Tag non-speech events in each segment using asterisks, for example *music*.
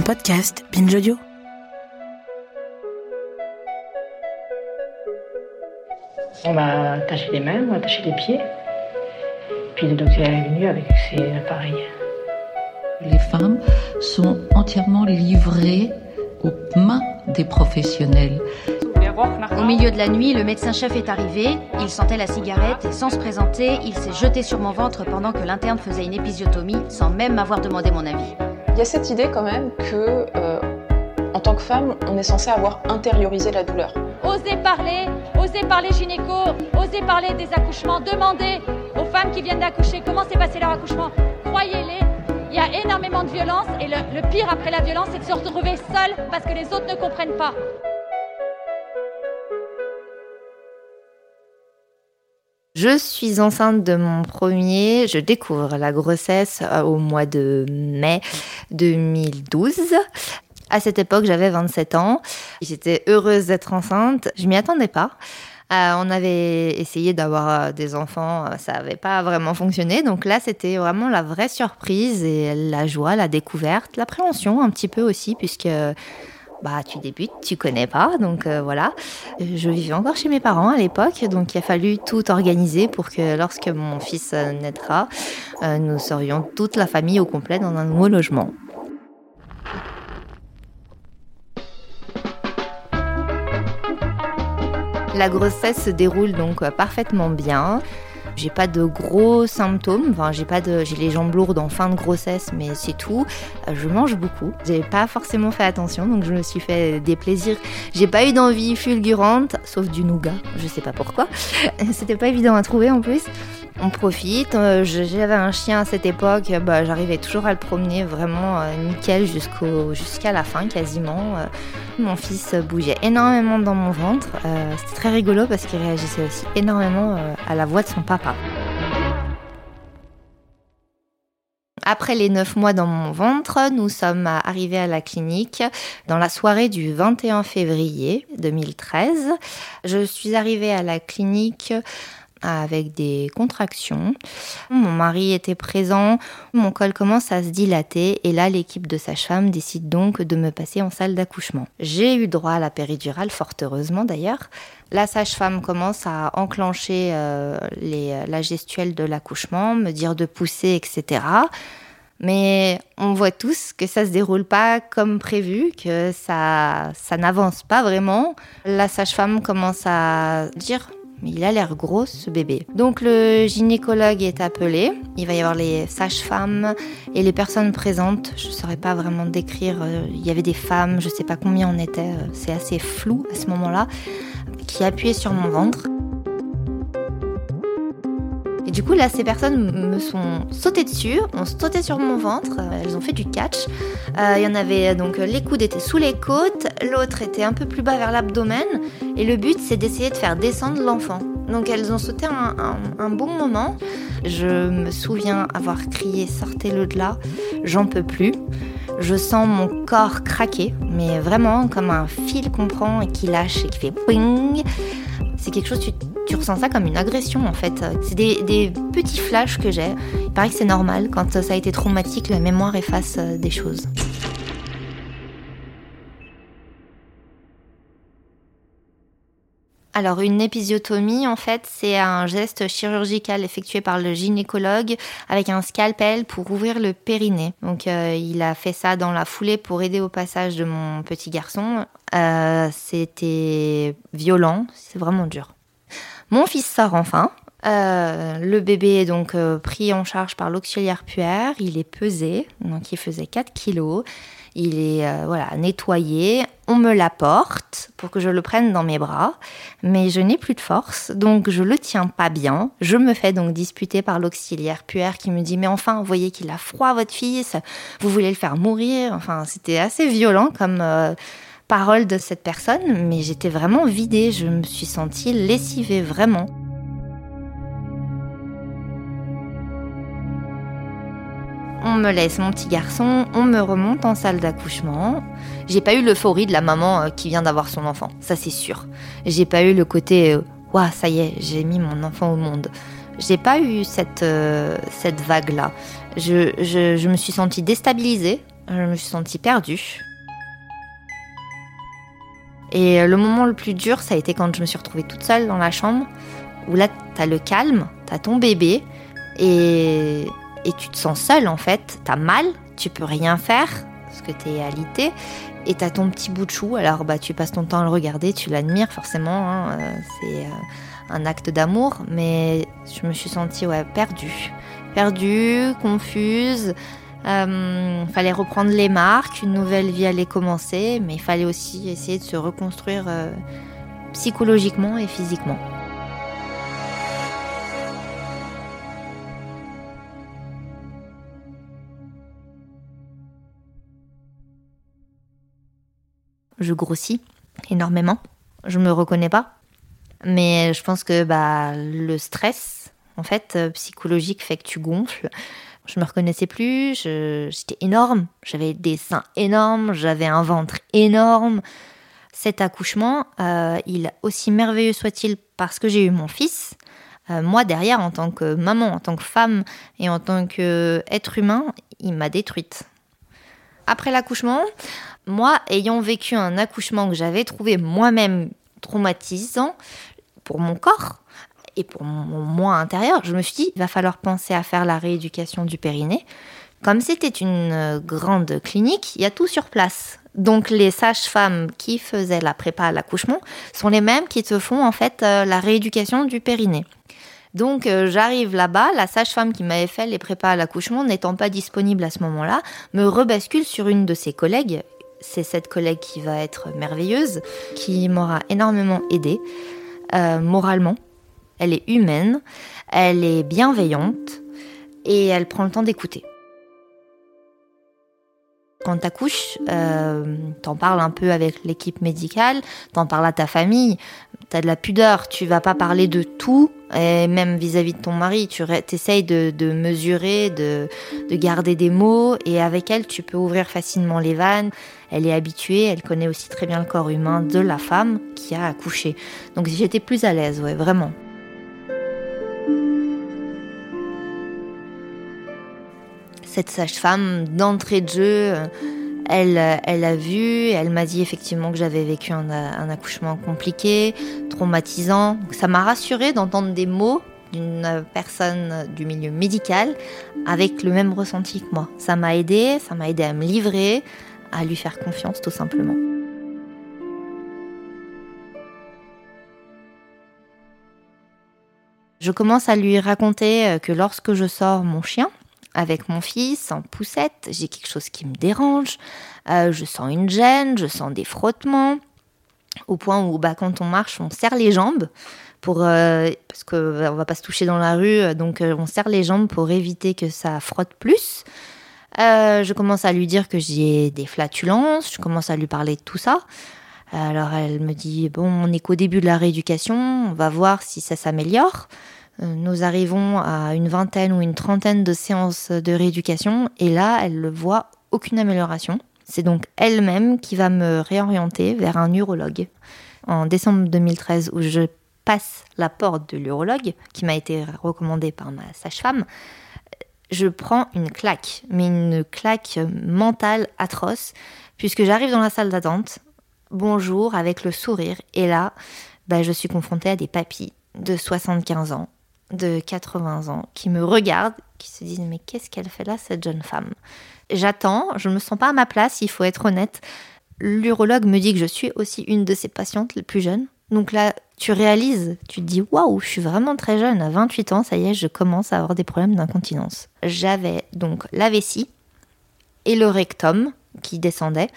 Un podcast Binge Audio. On m'a attaché les mains, on m'a attaché les pieds. Puis le docteur est venu avec ses appareils. Les femmes sont entièrement livrées aux mains des professionnels. Au milieu de la nuit, le médecin-chef est arrivé, il sentait la cigarette et sans se présenter, il s'est jeté sur mon ventre pendant que l'interne faisait une épisiotomie sans même m'avoir demandé mon avis. Il y a cette idée quand même que, euh, en tant que femme, on est censé avoir intériorisé la douleur. Osez parler, osez parler gynéco, osez parler des accouchements, demandez aux femmes qui viennent d'accoucher comment s'est passé leur accouchement. Croyez-les, il y a énormément de violence et le, le pire après la violence, c'est de se retrouver seule parce que les autres ne comprennent pas. Je suis enceinte de mon premier, je découvre la grossesse euh, au mois de mai 2012. À cette époque, j'avais 27 ans. J'étais heureuse d'être enceinte. Je m'y attendais pas. Euh, on avait essayé d'avoir euh, des enfants, ça n'avait pas vraiment fonctionné. Donc là, c'était vraiment la vraie surprise et la joie, la découverte, l'appréhension un petit peu aussi, puisque bah tu débutes, tu connais pas, donc euh, voilà. Je vivais encore chez mes parents à l'époque, donc il a fallu tout organiser pour que lorsque mon fils euh, naîtra, euh, nous serions toute la famille au complet dans un nouveau logement. La grossesse se déroule donc euh, parfaitement bien. J'ai pas de gros symptômes, enfin j'ai pas de j'ai les jambes lourdes en fin de grossesse mais c'est tout. Euh, Je mange beaucoup. J'ai pas forcément fait attention donc je me suis fait des plaisirs. J'ai pas eu d'envie fulgurante sauf du nougat, je sais pas pourquoi. *laughs* C'était pas évident à trouver en plus. On profite, euh, j'avais un chien à cette époque, bah, j'arrivais toujours à le promener vraiment euh, nickel jusqu'au jusqu'à la fin quasiment. Mon fils bougeait énormément dans mon ventre. C'était très rigolo parce qu'il réagissait aussi énormément à la voix de son papa. Après les neuf mois dans mon ventre, nous sommes arrivés à la clinique dans la soirée du 21 février 2013. Je suis arrivée à la clinique avec des contractions. Mon mari était présent, mon col commence à se dilater et là l'équipe de sage-femme décide donc de me passer en salle d'accouchement. J'ai eu droit à la péridurale, fort heureusement d'ailleurs. La sage-femme commence à enclencher euh, les- la gestuelle de l'accouchement, me dire de pousser, etc. Mais on voit tous que ça se déroule pas comme prévu, que ça, ça n'avance pas vraiment. La sage-femme commence à dire mais il a l'air gros ce bébé. Donc le gynécologue est appelé. Il va y avoir les sages-femmes et les personnes présentes. Je ne saurais pas vraiment décrire. euh, Il y avait des femmes, je ne sais pas combien on était. euh, C'est assez flou à ce moment-là. Qui appuyaient sur mon ventre. Et du coup, là, ces personnes me sont sautées dessus, ont sauté sur mon ventre, euh, elles ont fait du catch. Euh, Il y en avait donc les coudes étaient sous les côtes, l'autre était un peu plus bas vers l'abdomen, et le but c'est d'essayer de faire descendre l'enfant. Donc elles ont sauté un bon moment. Je me souviens avoir crié sortez-le de là, j'en peux plus. Je sens mon corps craquer, mais vraiment comme un fil qu'on prend et qui lâche et qui fait ping. C'est quelque chose, tu, tu ressens ça comme une agression en fait. C'est des, petits flashs que j'ai. Il paraît que c'est normal, quand ça a été traumatique, la mémoire efface euh, des choses. Alors une épisiotomie, en fait, c'est un geste chirurgical effectué par le gynécologue avec un scalpel pour ouvrir le périnée. Donc euh, il a fait ça dans la foulée pour aider au passage de mon petit garçon. Euh, C'était violent, c'est vraiment dur. Mon fils sort enfin. Euh, le bébé est donc euh, pris en charge par l'auxiliaire puère. Il est pesé, donc il faisait 4 kilos. Il est euh, voilà nettoyé. On me l'apporte pour que je le prenne dans mes bras, mais je n'ai plus de force, donc je le tiens pas bien. Je me fais donc disputer par l'auxiliaire puère qui me dit mais enfin, vous voyez qu'il a froid votre fils, vous voulez le faire mourir. Enfin, c'était assez violent comme parole de cette personne, mais j'étais vraiment vidée. Je me suis sentie lessivée vraiment. On me laisse mon petit garçon, on me remonte en salle d'accouchement. J'ai pas eu l'euphorie de la maman euh, qui vient d'avoir son enfant, ça c'est sûr. J'ai pas eu le côté Waouh, ça y est, j'ai mis mon enfant au monde. J'ai pas eu cette, euh, cette vague-là. Je, je, je me suis sentie déstabilisée, je me suis sentie perdue. Et euh, le moment le plus dur, ça a été quand je me suis retrouvée toute seule dans la chambre, où là, t'as le calme, t'as ton bébé, et et tu te sens seule en fait, t'as mal, tu peux rien faire parce que t'es alité et t'as ton petit bout de chou. Alors bah tu passes ton temps à le regarder, tu l'admires forcément, hein, euh, c'est euh, un acte d'amour, mais je me suis sentie perdue, perdue, confuse. Euh, fallait reprendre les marques, une nouvelle vie allait commencer, mais il fallait aussi essayer de se reconstruire psychologiquement et physiquement. je grossis énormément. Je me reconnais pas. Mais je pense que bah, le stress, en fait, euh, psychologique, fait que tu gonfles. Je me reconnaissais plus, j'étais énorme, j'avais des seins énormes, j'avais un ventre énorme. Cet accouchement, euh, il aussi merveilleux soit-il parce que j'ai eu mon fils, euh, moi derrière, en tant que maman, en tant que femme et en tant qu'être humain, il m'a détruite. Après l'accouchement, moi, ayant vécu un accouchement que j'avais trouvé moi-même traumatisant pour mon corps et pour mon moi intérieur, je me suis dit, il va falloir penser à faire la rééducation du périnée. Comme c'était une euh, grande clinique, il y a tout sur place. Donc les sages-femmes qui faisaient la prépa à l'accouchement sont les mêmes qui te font en fait euh, la rééducation du périnée. Donc euh, j'arrive là-bas, la sage-femme qui m'avait fait les prépas à l'accouchement n'étant pas disponible à ce moment-là, me rebascule sur une de ses collègues c'est cette collègue qui va être merveilleuse, qui m'aura énormément aidée moralement. Elle est humaine, elle est bienveillante et elle prend le temps d'écouter. Quand t'accouches, euh, t'en parles un peu avec l'équipe médicale, t'en parles à ta famille, t'as de la pudeur, tu vas pas parler de tout, et même vis-à-vis de ton mari, tu essayes de, mesurer, de, de, garder des mots, et avec elle, tu peux ouvrir facilement les vannes. Elle est habituée, elle connaît aussi très bien le corps humain de la femme qui a accouché. Donc j'étais plus à l'aise, ouais, vraiment. Cette sage-femme d'entrée de jeu, elle, elle a vu, elle m'a dit effectivement que j'avais vécu un, accouchement compliqué, traumatisant. ça m'a rassurée d'entendre des mots d'une personne du milieu médical avec le même ressenti que moi. Ça m'a aidé, ça m'a aidé à me livrer, à lui faire confiance tout simplement. Je commence à lui raconter que lorsque je sors mon chien, avec mon fils en poussette, j'ai quelque chose qui me dérange, euh, je sens une gêne, je sens des frottements, au point où bah, quand on marche, on serre les jambes pour euh, parce qu'on euh, va pas se toucher dans la rue, donc on serre les jambes pour éviter que ça frotte plus. je commence à lui dire que j'ai des flatulences, je commence à lui parler de tout ça. Alors elle me dit bon, on est qu'au début de la rééducation, on va voir si ça s'améliore. Euh, nous arrivons à une vingtaine ou une trentaine de séances de rééducation et là, elle ne voit aucune amélioration. C'est donc elle-même qui va me réorienter vers un urologue. En décembre 2013, où je passe la porte de l'urologue, qui m'a été recommandé par ma sage-femme, je prends une claque, mais une claque mentale atroce, puisque j'arrive dans la salle d'attente, bonjour, avec le sourire, et là, bah, je suis confrontée à des papis de 75 ans de 80 ans qui me regardent, qui se disent mais qu'est-ce qu'elle fait là cette jeune femme? J'attends, je ne me sens pas à ma place, il faut être honnête. L'urologue me dit que je suis aussi une de ses patientes les plus jeunes. Donc là, tu réalises, tu te dis waouh, je suis vraiment très jeune, à 28 ans, ça y est, je commence à avoir des problèmes d'incontinence. J'avais donc la vessie et le rectum qui descendait.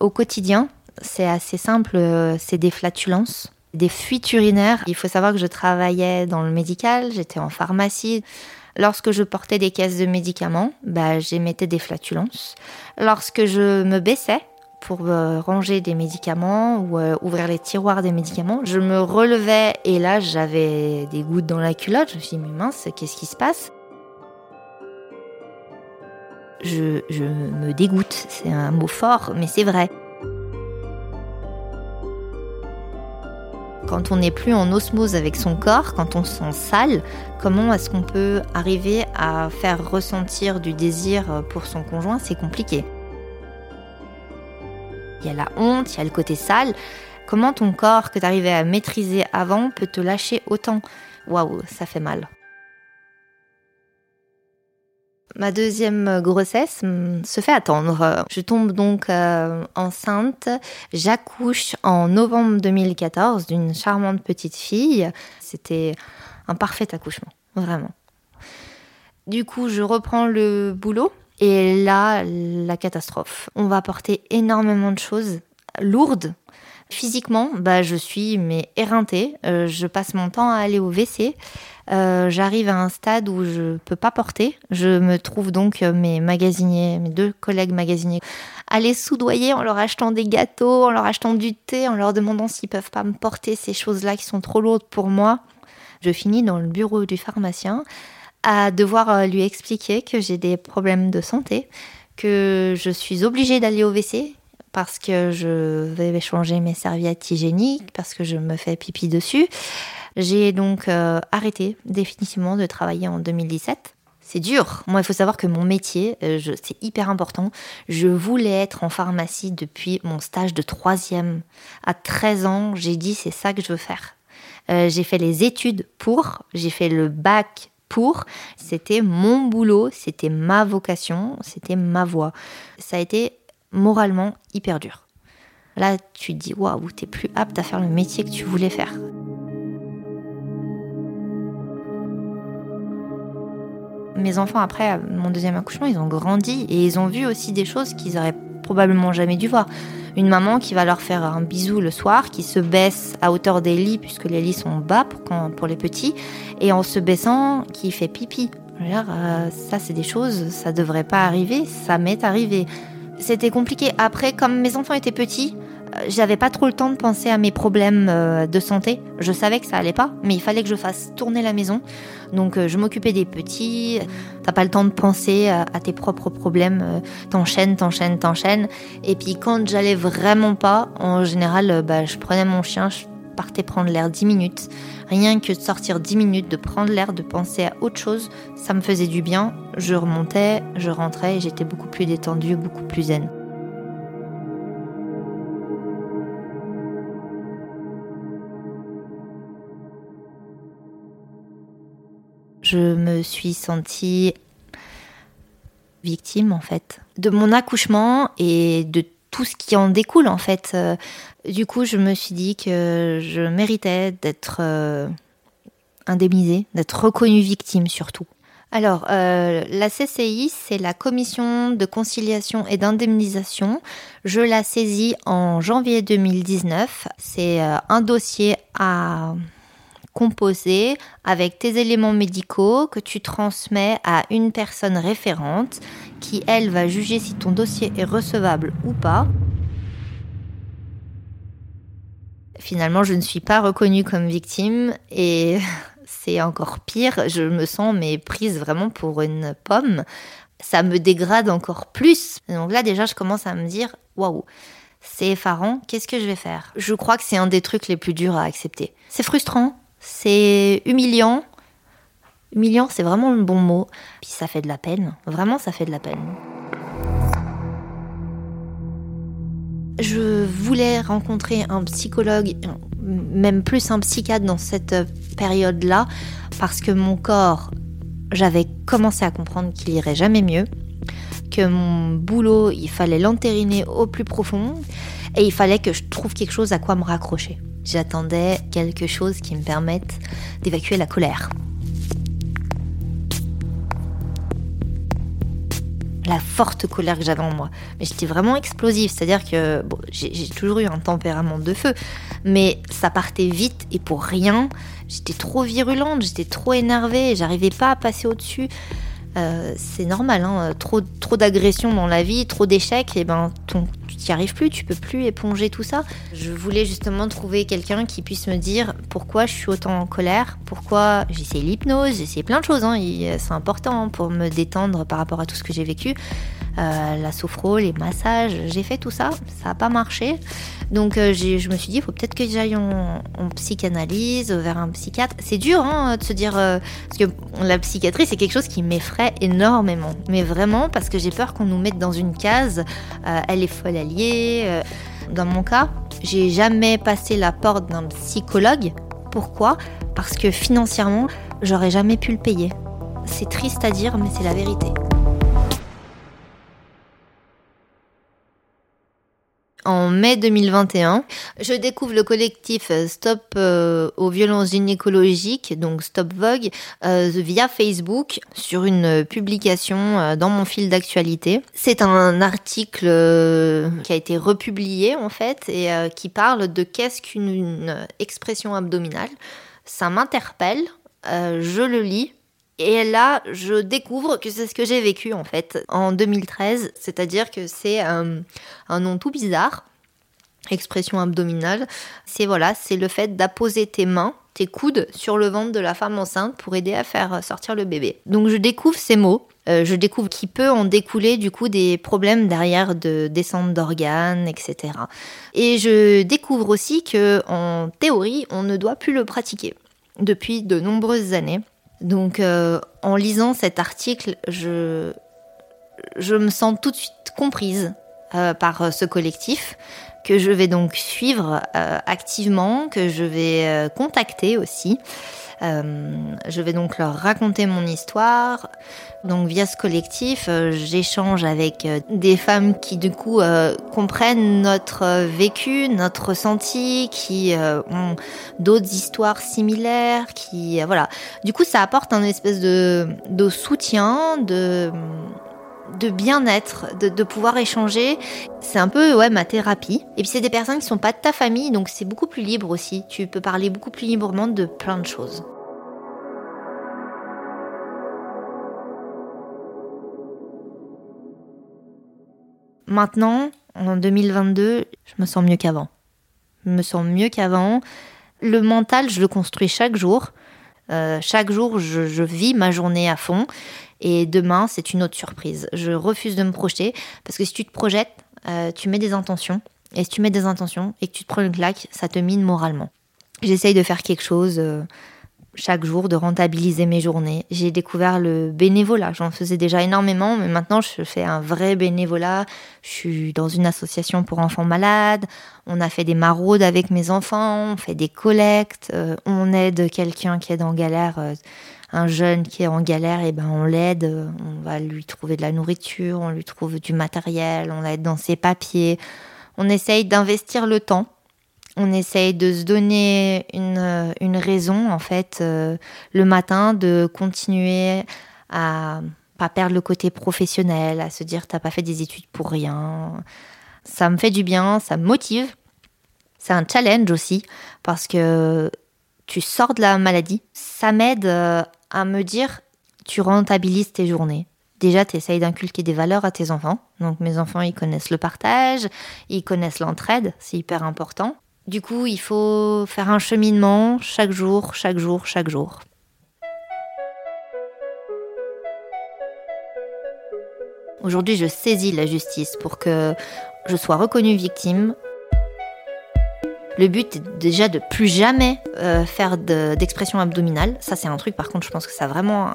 Au quotidien, c'est assez simple, euh, c'est des flatulences, des fuites urinaires. Il faut savoir que je travaillais dans le médical, j'étais en pharmacie. Lorsque je portais des caisses de médicaments, bah, j'émettais des flatulences. Lorsque je me baissais pour euh, ranger des médicaments ou euh, ouvrir les tiroirs des médicaments, je me relevais et là j'avais des gouttes dans la culotte. Je me suis dit, mais mince, qu'est-ce qui se passe? Je, je me dégoûte, c'est un mot fort, mais c'est vrai. Quand on n'est plus en osmose avec son corps, quand on se sent sale, comment est-ce qu'on peut arriver à faire ressentir du désir pour son conjoint? C'est compliqué. Il y a la honte, il y a le côté sale. Comment ton corps que tu arrivais à maîtriser avant peut te lâcher autant? Waouh, ça fait mal. Ma deuxième grossesse mm, se fait attendre. Je tombe donc euh, enceinte. J'accouche en novembre 2014 d'une charmante petite fille. C'était un parfait accouchement, vraiment. Du coup, je reprends le boulot et là, la catastrophe. On va porter énormément de choses lourdes. Physiquement, bah, je suis mais éreintée. Euh, je passe mon temps à aller au WC. Euh, j'arrive à un stade où je peux pas porter. Je me trouve donc euh, mes magasiniers, mes deux collègues magasiniers, à les soudoyer en leur achetant des gâteaux, en leur achetant du thé, en leur demandant s'ils peuvent pas me porter ces choses-là qui sont trop lourdes pour moi. Je finis dans le bureau du pharmacien à devoir lui expliquer que j'ai des problèmes de santé, que je suis obligée d'aller au WC parce que je vais changer mes serviettes hygiéniques, parce que je me fais pipi dessus. J'ai donc euh, arrêté définitivement de travailler en 2017. C'est dur. Moi, il faut savoir que mon métier, euh, c'est hyper important. Je voulais être en pharmacie depuis mon stage de troisième. À 13 ans, j'ai dit c'est ça que je veux faire. Euh, j'ai fait les études pour, j'ai fait le bac pour. C'était mon boulot, c'était ma vocation, c'était ma voie. Ça a été moralement hyper dur. Là, tu te dis waouh, t'es plus apte à faire le métier que tu voulais faire. mes enfants, après mon deuxième accouchement, ils ont grandi et ils ont vu aussi des choses qu'ils auraient probablement jamais dû voir. Une maman qui va leur faire un bisou le soir, qui se baisse à hauteur des lits, puisque les lits sont bas pour, pour les petits, et en se baissant, qui fait pipi. Euh, ça, c'est des choses, ça devrait pas arriver, ça m'est arrivé. C'était compliqué. Après, comme mes enfants étaient petits, euh, j'avais pas trop le temps de penser à mes problèmes euh, de santé. Je savais que ça allait pas, mais il fallait que je fasse tourner la maison. Donc euh, je m'occupais des petits. T'as pas le temps de penser à tes propres problèmes. T'enchaînes, t'enchaînes, t'enchaînes. Et puis quand j'allais vraiment pas, en général, bah, je prenais mon chien, partais prendre l'air 10 minutes. Rien que de sortir 10 minutes, de prendre l'air, de penser à autre chose, ça me faisait du bien. Je remontais, je rentrais et j'étais beaucoup plus détendue, beaucoup plus zen. je me suis sentie victime en fait de mon accouchement et de tout ce qui en découle en fait. Euh, du coup, je me suis dit que je méritais d'être euh, indemnisée, d'être reconnue victime surtout. Alors, euh, la CCI, c'est la commission de conciliation et d'indemnisation. Je la saisis en janvier 2019. C'est un dossier à composé avec tes éléments médicaux que tu transmets à une personne référente qui, elle, va juger si ton dossier est recevable ou pas. Finalement, je ne suis pas reconnue comme victime et *laughs* c'est encore pire. Je me sens mais prise vraiment pour une pomme. Ça me dégrade encore plus. Donc là, déjà, je commence à me dire waouh, c'est effarant. Qu'est-ce que je vais faire? Je crois que c'est un des trucs les plus durs à accepter. C'est frustrant, c'est humiliant. Humiliant, c'est vraiment le bon mot. Puis ça fait de la peine. Vraiment, ça fait de la peine. Je voulais rencontrer un psychologue, même plus un psychiatre dans cette période-là, parce que mon corps, j'avais commencé à comprendre qu'il irait jamais mieux, que mon boulot, il fallait l'entériner au plus profond, et il fallait que je trouve quelque chose à quoi me raccrocher. J'attendais quelque chose qui me permette d'évacuer la colère. la forte colère que j'avais en moi. J'étais vraiment explosive, c'est-à-dire que j'ai toujours eu un tempérament de feu, mais ça partait vite et pour rien. J'étais trop virulente, j'étais trop énervée, j'arrivais pas à passer au-dessus. Euh, c'est normal, hein, trop, trop d'agressions dans la vie, trop d'échecs, et ben ton, n'y arrives plus, tu peux plus éponger tout ça. Je voulais justement trouver quelqu'un qui puisse me dire pourquoi je suis autant en colère, pourquoi j'essaie l'hypnose, j'essaie plein de choses, hein, c'est important pour me détendre par rapport à tout ce que j'ai vécu. Euh, la sophro, les massages, j'ai fait tout ça, ça n'a pas marché. Donc euh, je me suis dit, il faut peut-être que j'aille en, psychanalyse, vers un psychiatre. C'est dur hein, de se dire, euh, parce que la psychiatrie, c'est quelque chose qui m'effraie énormément. Mais vraiment, parce que j'ai peur qu'on nous mette dans une case, elle est folle alliée. Dans mon cas, j'ai jamais passé la porte d'un psychologue. Pourquoi? Parce que financièrement, j'aurais jamais pu le payer. C'est triste à dire, mais c'est la vérité. En mai 2021. Je découvre le collectif Stop euh, aux violences gynécologiques, donc Stop Vogue, euh, via Facebook sur une publication euh, dans mon fil d'actualité. C'est un article qui a été republié en fait et qui parle de qu'est-ce qu'une expression abdominale. Ça m'interpelle, je le lis et là, je découvre que c'est ce que j'ai vécu en fait en 2013, c'est-à-dire que c'est un, nom tout bizarre, expression abdominale. C'est voilà, c'est le fait d'apposer tes mains, tes coudes sur le ventre de la femme enceinte pour aider à faire sortir le bébé. Donc je découvre ces mots. Euh, je découvre qu'il peut en découler du coup des problèmes derrière de descente d'organes, etc. Et je découvre aussi que en théorie, on ne doit plus le pratiquer depuis de nombreuses années. Donc euh, en lisant cet article, je, je me sens tout de suite comprise euh, par euh, ce collectif que je vais donc suivre activement, que je vais contacter aussi. je vais donc leur raconter mon histoire, donc via ce collectif, euh, j'échange avec euh, des femmes qui du coup euh, comprennent notre vécu, notre ressenti, qui ont d'autres histoires similaires, qui voilà. Du coup, ça apporte un espèce de soutien, de de bien-être, de, pouvoir échanger. C'est un peu ouais ma thérapie. Et puis c'est des personnes qui sont pas de ta famille, donc c'est beaucoup plus libre aussi. Tu peux parler beaucoup plus librement de plein de choses. Maintenant, en 2022, je me sens mieux qu'avant. Je me sens mieux qu'avant. Le mental, je le construis chaque jour. Euh, chaque jour, je, vis ma journée à fond. Et demain, c'est une autre surprise. Je refuse de me projeter parce que si tu te projettes, euh, tu mets des intentions. Et si tu mets des intentions et que tu te prends une claque, ça te mine moralement. J'essaye de faire quelque chose. Euh, chaque jour de rentabiliser mes journées. J'ai découvert le bénévolat. J'en faisais déjà énormément, mais maintenant je fais un vrai bénévolat. Je suis dans une association pour enfants malades. On a fait des maraudes avec mes enfants, on fait des collectes, euh, on aide quelqu'un qui est en galère. Euh, un jeune qui est en galère, et eh ben on l'aide, on va lui trouver de la nourriture, on lui trouve du matériel, on l'aide dans ses papiers. On essaye d'investir le temps on essaye de se donner une, une raison, en fait, euh, le matin, de continuer à pas perdre le côté professionnel, à se dire t'as pas fait des études pour rien. Ça me fait du bien, ça me motive. C'est un challenge aussi, parce que tu sors de la maladie. Ça m'aide euh, à me dire tu rentabilises tes journées. Déjà, tu essayes d'inculquer des valeurs à tes enfants. Donc mes enfants, ils connaissent le partage, ils connaissent l'entraide, c'est hyper important. Du coup, il faut faire un cheminement chaque jour, chaque jour, chaque jour. Aujourd'hui, je saisis la justice pour que je sois reconnue victime. Le but est déjà de plus jamais euh, faire d'expression abdominale. Ça, c'est un truc, par contre, je pense que ça vraiment,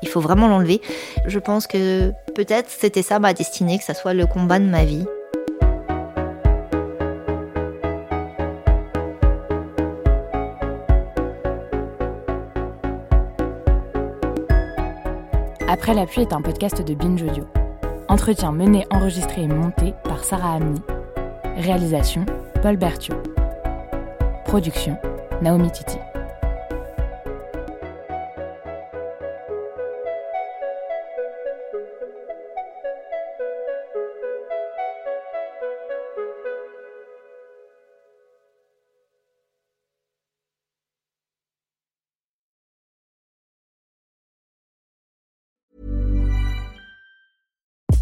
il faut vraiment l'enlever. Je pense que peut-être c'était ça ma destinée, que ça soit le combat de ma vie. Après la pluie est un podcast de Binge Audio. Entretien mené, enregistré et monté par Sarah Amni. Réalisation Paul Berthiaud. Production Naomi Titi.